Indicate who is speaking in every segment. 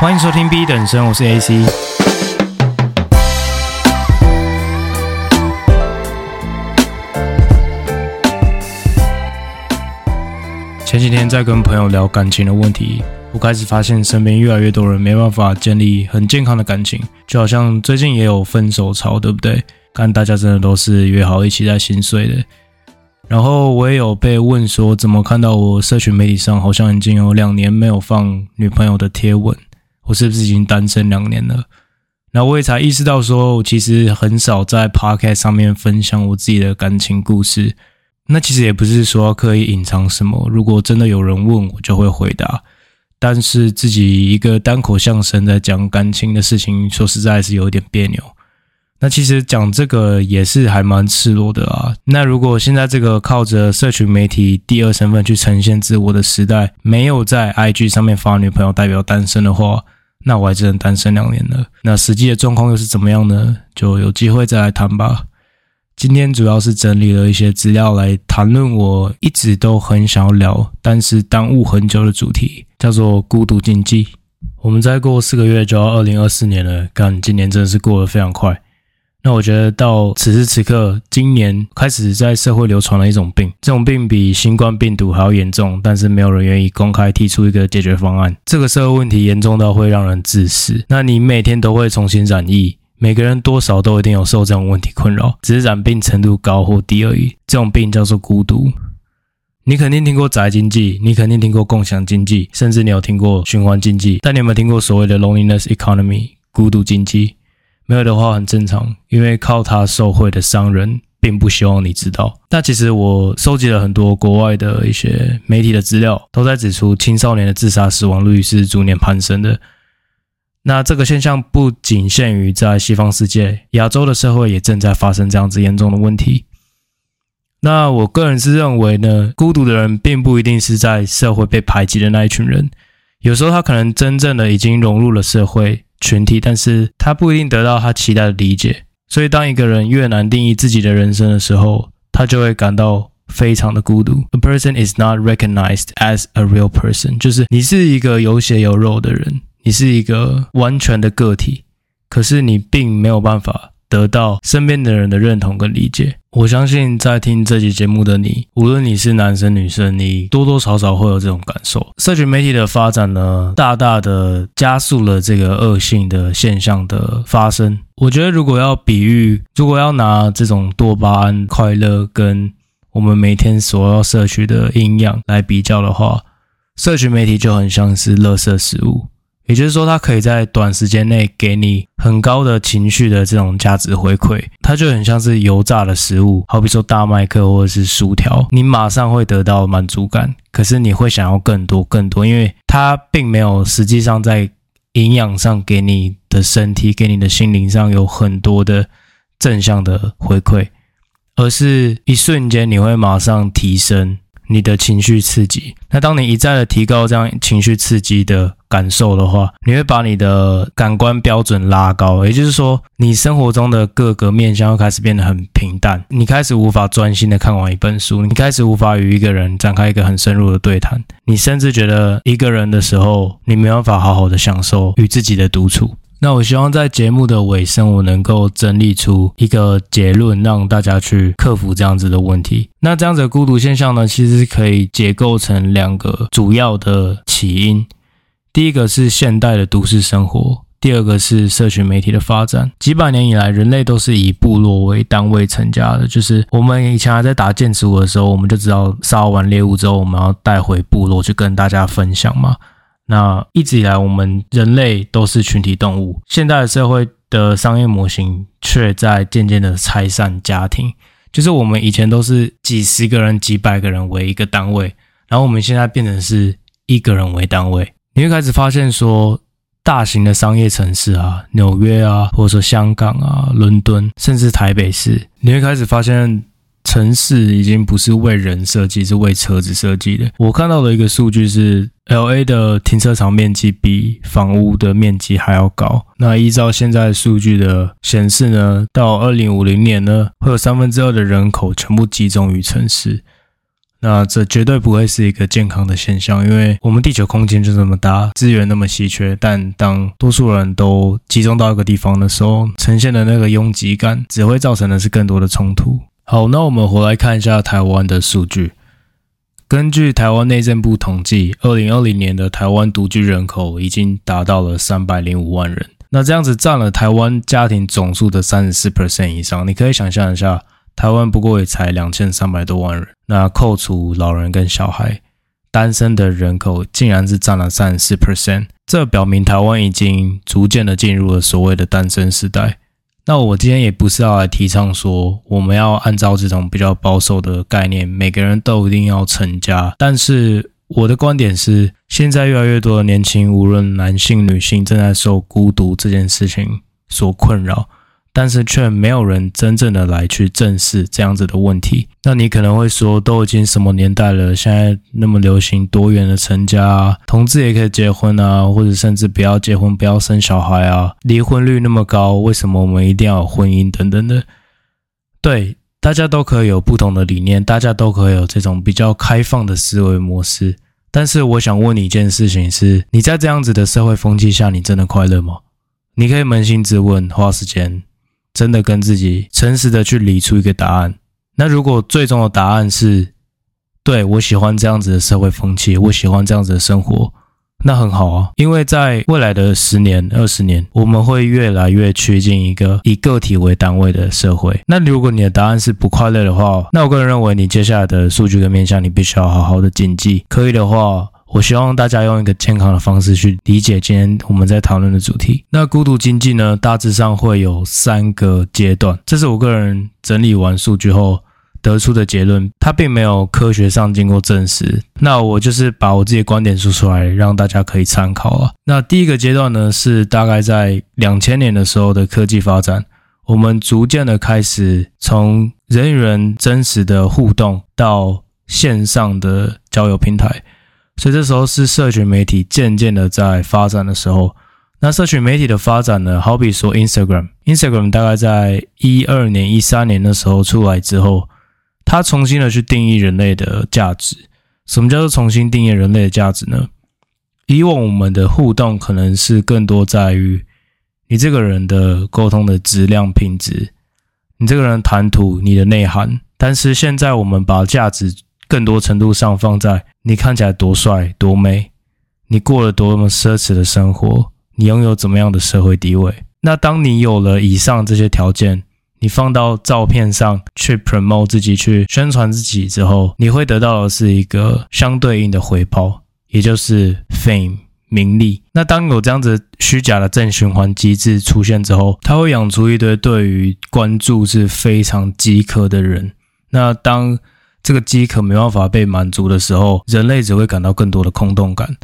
Speaker 1: 欢迎收听 B 等生，我是 AC。前几天在跟朋友聊感情的问题，我开始发现身边越来越多人没办法建立很健康的感情，就好像最近也有分手潮，对不对？看大家真的都是约好一起在心碎的。然后我也有被问说，怎么看到我社群媒体上好像已经有两年没有放女朋友的贴文，我是不是已经单身两年了？然后我也才意识到说，我其实很少在 Podcast 上面分享我自己的感情故事。那其实也不是说刻意隐藏什么，如果真的有人问我，就会回答。但是自己一个单口相声在讲感情的事情，说实在是有点别扭。那其实讲这个也是还蛮赤裸的啊。那如果现在这个靠着社群媒体第二身份去呈现自我的时代，没有在 IG 上面发女朋友代表单身的话，那我还只能单身两年了。那实际的状况又是怎么样呢？就有机会再来谈吧。今天主要是整理了一些资料来谈论我一直都很想要聊，但是耽误很久的主题，叫做孤独经济。我们再过四个月就要二零二四年了，干，今年真的是过得非常快。那我觉得到此时此刻，今年开始在社会流传了一种病，这种病比新冠病毒还要严重，但是没有人愿意公开提出一个解决方案。这个社会问题严重到会让人自私。那你每天都会重新染疫，每个人多少都一定有受这种问题困扰，只是染病程度高或低而已。这种病叫做孤独。你肯定听过宅经济，你肯定听过共享经济，甚至你有听过循环经济，但你有没有听过所谓的 loneliness economy 孤独经济？没有的话很正常，因为靠他受贿的商人并不希望你知道。那其实我收集了很多国外的一些媒体的资料，都在指出青少年的自杀死亡率是逐年攀升的。那这个现象不仅限于在西方世界，亚洲的社会也正在发生这样子严重的问题。那我个人是认为呢，孤独的人并不一定是在社会被排挤的那一群人，有时候他可能真正的已经融入了社会。群体，但是他不一定得到他期待的理解，所以当一个人越难定义自己的人生的时候，他就会感到非常的孤独。A person is not recognized as a real person，就是你是一个有血有肉的人，你是一个完全的个体，可是你并没有办法得到身边的人的认同跟理解。我相信在听这期节目的你，无论你是男生女生，你多多少少会有这种感受。社群媒体的发展呢，大大的加速了这个恶性的现象的发生。我觉得，如果要比喻，如果要拿这种多巴胺快乐跟我们每天所要摄取的营养来比较的话，社群媒体就很像是垃圾食物。也就是说，它可以在短时间内给你很高的情绪的这种价值回馈，它就很像是油炸的食物，好比说大麦克或者是薯条，你马上会得到满足感，可是你会想要更多更多，因为它并没有实际上在营养上给你的身体、给你的心灵上有很多的正向的回馈，而是一瞬间你会马上提升。你的情绪刺激，那当你一再的提高这样情绪刺激的感受的话，你会把你的感官标准拉高，也就是说，你生活中的各个面向会开始变得很平淡，你开始无法专心的看完一本书，你开始无法与一个人展开一个很深入的对谈，你甚至觉得一个人的时候，你没办法好好的享受与自己的独处。那我希望在节目的尾声，我能够整理出一个结论，让大家去克服这样子的问题。那这样子的孤独现象呢，其实可以结构成两个主要的起因。第一个是现代的都市生活，第二个是社群媒体的发展。几百年以来，人类都是以部落为单位成家的。就是我们以前还在打剑齿虎的时候，我们就知道杀完猎物之后，我们要带回部落去跟大家分享嘛。那一直以来，我们人类都是群体动物。现代的社会的商业模型却在渐渐的拆散家庭。就是我们以前都是几十个人、几百个人为一个单位，然后我们现在变成是一个人为单位。你会开始发现说，大型的商业城市啊，纽约啊，或者说香港啊、伦敦，甚至台北市，你会开始发现。城市已经不是为人设计，是为车子设计的。我看到的一个数据是，LA 的停车场面积比房屋的面积还要高。那依照现在数据的显示呢，到二零五零年呢，会有三分之二的人口全部集中于城市。那这绝对不会是一个健康的现象，因为我们地球空间就这么大，资源那么稀缺，但当多数人都集中到一个地方的时候，呈现的那个拥挤感，只会造成的是更多的冲突。好，那我们回来看一下台湾的数据。根据台湾内政部统计，二零二零年的台湾独居人口已经达到了三百零五万人。那这样子占了台湾家庭总数的三十四 percent 以上。你可以想象一下，台湾不过也才两千三百多万人。那扣除老人跟小孩，单身的人口竟然是占了三十四 percent。这表明台湾已经逐渐的进入了所谓的单身时代。那我今天也不是要来提倡说，我们要按照这种比较保守的概念，每个人都一定要成家。但是我的观点是，现在越来越多的年轻，无论男性、女性，正在受孤独这件事情所困扰。但是却没有人真正的来去正视这样子的问题。那你可能会说，都已经什么年代了，现在那么流行多元的成家啊，同志也可以结婚啊，或者甚至不要结婚，不要生小孩啊，离婚率那么高，为什么我们一定要有婚姻等等的？对，大家都可以有不同的理念，大家都可以有这种比较开放的思维模式。但是我想问你一件事情是：你在这样子的社会风气下，你真的快乐吗？你可以扪心自问，花时间。真的跟自己诚实的去理出一个答案。那如果最终的答案是，对，我喜欢这样子的社会风气，我喜欢这样子的生活，那很好啊。因为在未来的十年、二十年，我们会越来越趋近一个以个体为单位的社会。那如果你的答案是不快乐的话，那我个人认为你接下来的数据跟面向，你必须要好好的谨记。可以的话。我希望大家用一个健康的方式去理解今天我们在讨论的主题。那孤独经济呢，大致上会有三个阶段，这是我个人整理完数据后得出的结论，它并没有科学上经过证实。那我就是把我自己的观点说出来，让大家可以参考啊。那第一个阶段呢，是大概在两千年的时候的科技发展，我们逐渐的开始从人与人真实的互动到线上的交友平台。所以这时候是社群媒体渐渐的在发展的时候。那社群媒体的发展呢，好比说 Instagram，Instagram 大概在一二年、一三年的时候出来之后，它重新的去定义人类的价值。什么叫做重新定义人类的价值呢？以往我们的互动可能是更多在于你这个人的沟通的质量、品质，你这个人谈吐、你的内涵。但是现在我们把价值更多程度上放在你看起来多帅多美，你过了多么奢侈的生活，你拥有怎么样的社会地位。那当你有了以上这些条件，你放到照片上去 promote 自己，去宣传自己之后，你会得到的是一个相对应的回报，也就是 fame 名利。那当有这样子虚假的正循环机制出现之后，它会养出一堆对于关注是非常饥渴的人。那当这个饥渴没办法被满足的时候，人类只会感到更多的空洞感。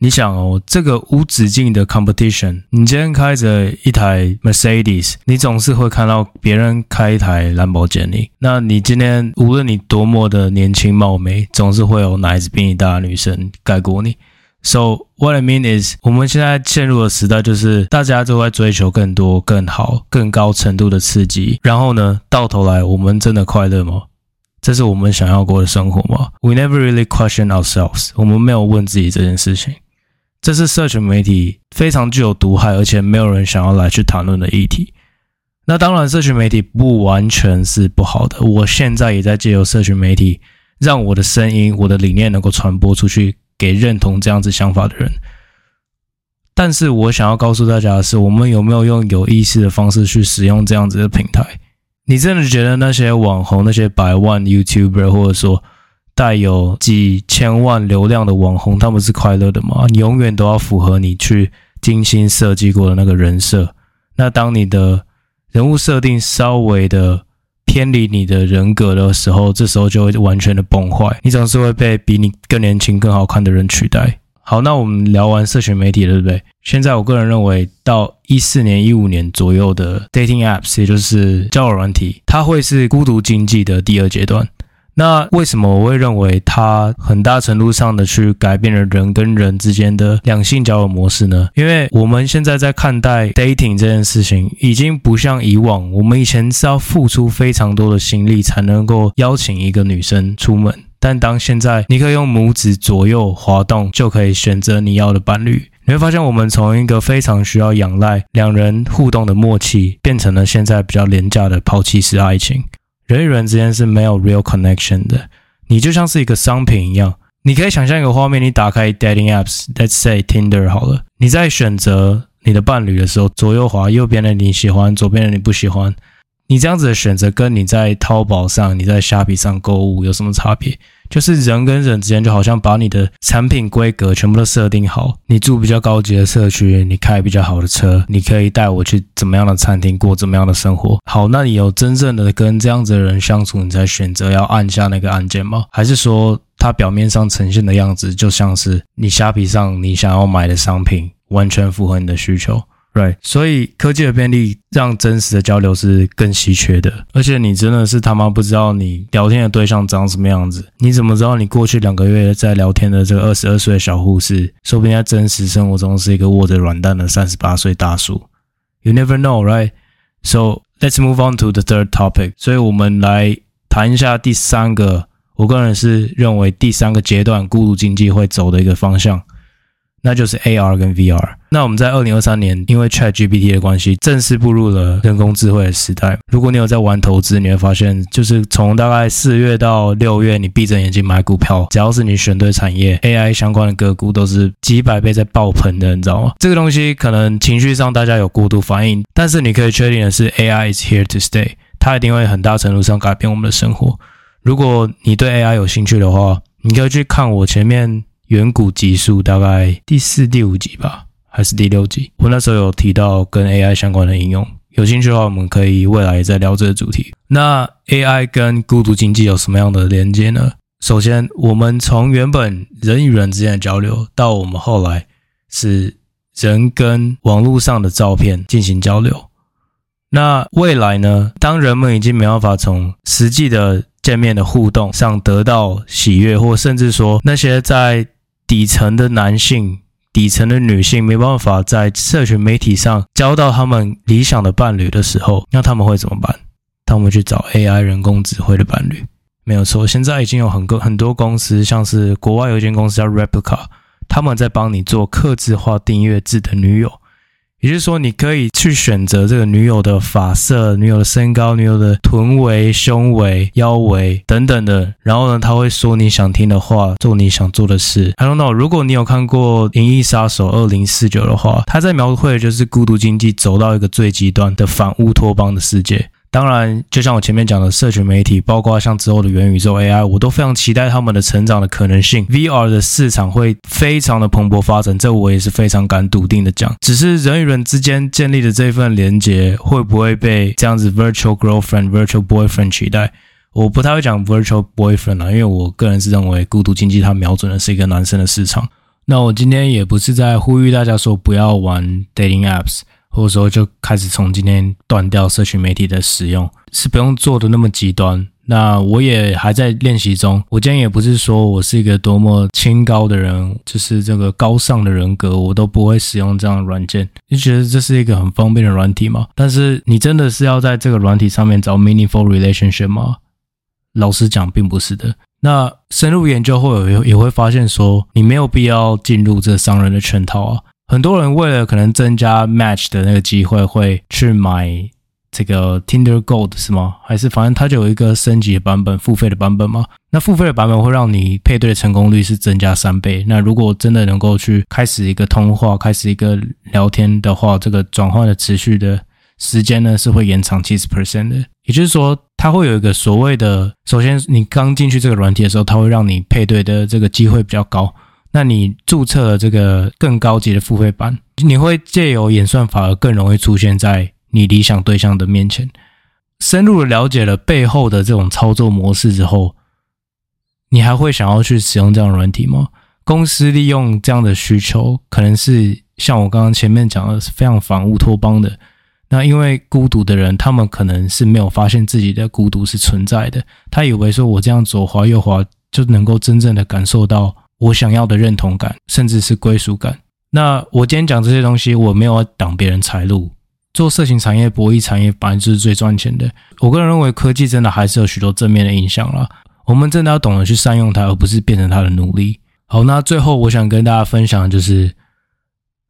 Speaker 1: 你想哦，这个无止境的 competition，你今天开着一台 Mercedes，你总是会看到别人开一台兰博基尼。那你今天无论你多么的年轻貌美，总是会有奶子比你大的女生盖过你。So what I mean is，我们现在陷入的时代就是大家都在追求更多、更好、更高程度的刺激。然后呢，到头来我们真的快乐吗？这是我们想要过的生活吗？We never really question ourselves。我们没有问自己这件事情。这是社群媒体非常具有毒害，而且没有人想要来去谈论的议题。那当然，社群媒体不完全是不好的。我现在也在借由社群媒体，让我的声音、我的理念能够传播出去，给认同这样子想法的人。但是我想要告诉大家的是，我们有没有用有意识的方式去使用这样子的平台？你真的觉得那些网红、那些百万 YouTuber，或者说带有几千万流量的网红，他们是快乐的吗？你永远都要符合你去精心设计过的那个人设。那当你的人物设定稍微的偏离你的人格的时候，这时候就会完全的崩坏。你总是会被比你更年轻、更好看的人取代。好，那我们聊完社群媒体，对不对？现在我个人认为，到一四年、一五年左右的 dating apps，也就是交友软体，它会是孤独经济的第二阶段。那为什么我会认为它很大程度上的去改变了人跟人之间的两性交友模式呢？因为我们现在在看待 dating 这件事情，已经不像以往，我们以前是要付出非常多的心力才能够邀请一个女生出门。但当现在你可以用拇指左右滑动就可以选择你要的伴侣，你会发现我们从一个非常需要仰赖两人互动的默契，变成了现在比较廉价的抛弃式爱情。人与人之间是没有 real connection 的，你就像是一个商品一样。你可以想象一个画面，你打开 dating apps，let's say Tinder 好了，你在选择你的伴侣的时候，左右滑，右边的你喜欢，左边的你不喜欢。你这样子的选择跟你在淘宝上、你在虾皮上购物有什么差别？就是人跟人之间就好像把你的产品规格全部都设定好。你住比较高级的社区，你开比较好的车，你可以带我去怎么样的餐厅过怎么样的生活。好，那你有真正的跟这样子的人相处，你才选择要按下那个按键吗？还是说他表面上呈现的样子就像是你虾皮上你想要买的商品，完全符合你的需求？Right，所以科技的便利让真实的交流是更稀缺的，而且你真的是他妈不知道你聊天的对象长什么样子，你怎么知道你过去两个月在聊天的这个二十二岁的小护士，说不定在真实生活中是一个握着软蛋的三十八岁大叔？You never know, right? So let's move on to the third topic。所以我们来谈一下第三个，我个人是认为第三个阶段孤独经济会走的一个方向。那就是 AR 跟 VR。那我们在二零二三年，因为 ChatGPT 的关系，正式步入了人工智慧的时代。如果你有在玩投资，你会发现，就是从大概四月到六月，你闭着眼睛买股票，只要是你选对产业，AI 相关的个股都是几百倍在爆棚的，你知道吗？这个东西可能情绪上大家有过度反应，但是你可以确定的是，AI is here to stay，它一定会很大程度上改变我们的生活。如果你对 AI 有兴趣的话，你可以去看我前面。远古集数大概第四、第五集吧，还是第六集？我那时候有提到跟 AI 相关的应用，有兴趣的话，我们可以未来再聊这个主题。那 AI 跟孤独经济有什么样的连接呢？首先，我们从原本人与人之间的交流，到我们后来是人跟网络上的照片进行交流。那未来呢？当人们已经没办法从实际的见面的互动上得到喜悦，或甚至说那些在底层的男性、底层的女性没办法在社群媒体上交到他们理想的伴侣的时候，那他们会怎么办？他们去找 AI 人工智慧的伴侣，没有错。现在已经有很多很多公司，像是国外有一间公司叫 Replica，他们在帮你做客制化订阅制的女友。也就是说，你可以去选择这个女友的发色、女友的身高、女友的臀围、胸围、腰围等等的。然后呢，他会说你想听的话，做你想做的事。I don't know，如果你有看过《银翼杀手二零四九》的话，他在描绘的就是孤独经济走到一个最极端的反乌托邦的世界。当然，就像我前面讲的，社群媒体，包括像之后的元宇宙 AI，我都非常期待他们的成长的可能性。VR 的市场会非常的蓬勃发展，这我也是非常敢笃定的讲。只是人与人之间建立的这份连接，会不会被这样子 virtual girlfriend、virtual boyfriend 取代？我不太会讲 virtual boyfriend 啊，因为我个人是认为孤独经济它瞄准的是一个男生的市场。那我今天也不是在呼吁大家说不要玩 dating apps。或者说就开始从今天断掉社群媒体的使用，是不用做的那么极端。那我也还在练习中。我今天也不是说我是一个多么清高的人，就是这个高尚的人格，我都不会使用这样的软件。你觉得这是一个很方便的软体吗？但是你真的是要在这个软体上面找 meaningful relationship 吗？老实讲，并不是的。那深入研究后，也也会发现说，你没有必要进入这商人的圈套啊。很多人为了可能增加 match 的那个机会，会去买这个 Tinder Gold 是吗？还是反正它就有一个升级的版本，付费的版本吗？那付费的版本会让你配对的成功率是增加三倍。那如果真的能够去开始一个通话，开始一个聊天的话，这个转换的持续的时间呢，是会延长七十 percent 的。也就是说，它会有一个所谓的，首先你刚进去这个软体的时候，它会让你配对的这个机会比较高。那你注册了这个更高级的付费版，你会借由演算法而更容易出现在你理想对象的面前。深入的了解了背后的这种操作模式之后，你还会想要去使用这样的软体吗？公司利用这样的需求，可能是像我刚刚前面讲的，是非常反乌托邦的。那因为孤独的人，他们可能是没有发现自己的孤独是存在的，他以为说我这样左滑右滑就能够真正的感受到。我想要的认同感，甚至是归属感。那我今天讲这些东西，我没有要挡别人财路。做色情产业、博弈产业，本来就是最赚钱的。我个人认为，科技真的还是有许多正面的影响啦。我们真的要懂得去善用它，而不是变成它的奴隶。好，那最后我想跟大家分享的就是。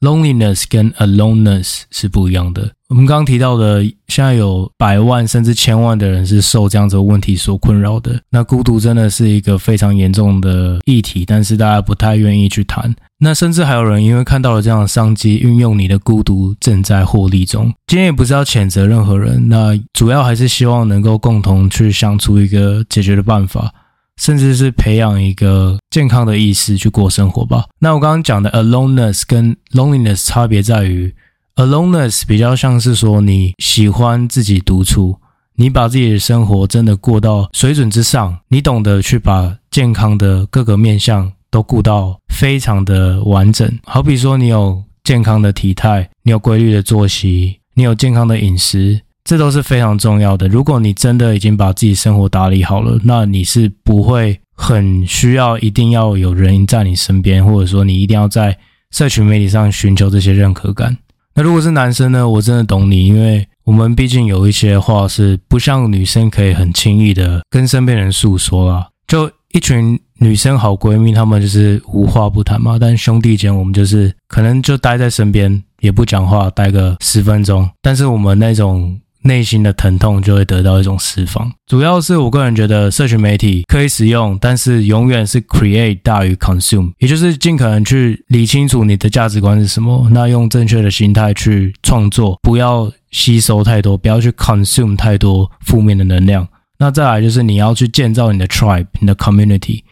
Speaker 1: Loneliness 跟 aloneness 是不一样的。我们刚刚提到的，现在有百万甚至千万的人是受这样子的问题所困扰的。那孤独真的是一个非常严重的议题，但是大家不太愿意去谈。那甚至还有人因为看到了这样的商机，运用你的孤独正在获利中。今天也不是要谴责任何人，那主要还是希望能够共同去想出一个解决的办法。甚至是培养一个健康的意识去过生活吧。那我刚刚讲的 aloneness 跟 loneliness 差别在于，aloneness 比较像是说你喜欢自己独处，你把自己的生活真的过到水准之上，你懂得去把健康的各个面向都顾到非常的完整。好比说你有健康的体态，你有规律的作息，你有健康的饮食。这都是非常重要的。如果你真的已经把自己生活打理好了，那你是不会很需要一定要有人在你身边，或者说你一定要在社群媒体上寻求这些认可感。那如果是男生呢？我真的懂你，因为我们毕竟有一些话是不像女生可以很轻易的跟身边人诉说啊。就一群女生好闺蜜，她们就是无话不谈嘛。但兄弟间，我们就是可能就待在身边也不讲话，待个十分钟。但是我们那种。内心的疼痛就会得到一种释放。主要是我个人觉得，社群媒体可以使用，但是永远是 create 大于 consume，也就是尽可能去理清楚你的价值观是什么，那用正确的心态去创作，不要吸收太多，不要去 consume 太多负面的能量。那再来就是你要去建造你的 tribe，你的 community，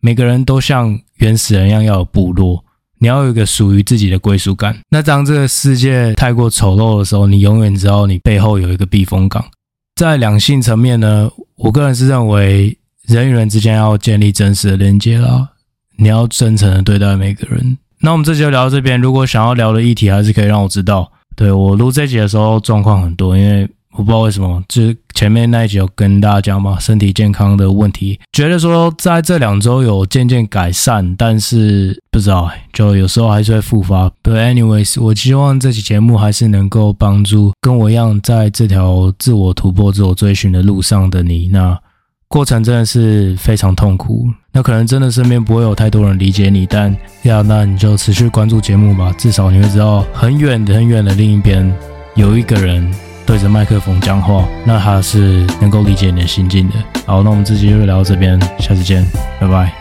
Speaker 1: 每个人都像原始人一样要有部落。你要有一个属于自己的归属感。那当这个世界太过丑陋的时候，你永远知道你背后有一个避风港。在两性层面呢，我个人是认为人与人之间要建立真实的连接啦。你要真诚的对待每个人。那我们这集就聊到这边。如果想要聊的议题，还是可以让我知道。对，我录这集的时候状况很多，因为。我不知道为什么，就是前面那一集有跟大家讲嘛，身体健康的问题，觉得说在这两周有渐渐改善，但是不知道，就有时候还是会复发。But anyways，我希望这期节目还是能够帮助跟我一样在这条自我突破、自我追寻的路上的你。那过程真的是非常痛苦，那可能真的身边不会有太多人理解你，但呀，那你就持续关注节目吧，至少你会知道很远、很远的另一边有一个人。对着麦克风讲话，那他是能够理解你的心境的。好，那我们这期就聊到这边，下次见，拜拜。